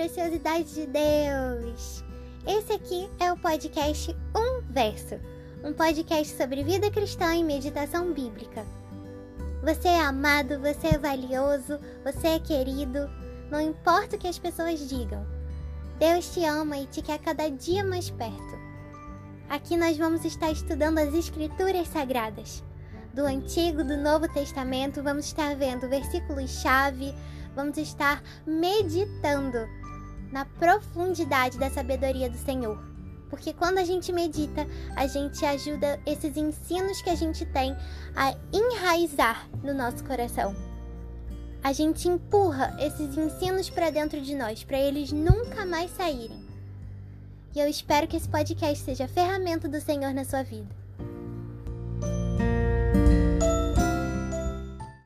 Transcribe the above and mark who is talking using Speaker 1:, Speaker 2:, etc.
Speaker 1: preciosidade de Deus! Esse aqui é o podcast Um Verso, um podcast sobre vida cristã e meditação bíblica. Você é amado, você é valioso, você é querido, não importa o que as pessoas digam. Deus te ama e te quer cada dia mais perto. Aqui nós vamos estar estudando as Escrituras Sagradas. Do Antigo, do Novo Testamento, vamos estar vendo versículos-chave, vamos estar meditando na profundidade da sabedoria do Senhor. Porque quando a gente medita, a gente ajuda esses ensinos que a gente tem a enraizar no nosso coração. A gente empurra esses ensinos para dentro de nós, para eles nunca mais saírem. E eu espero que esse podcast seja ferramenta do Senhor na sua vida.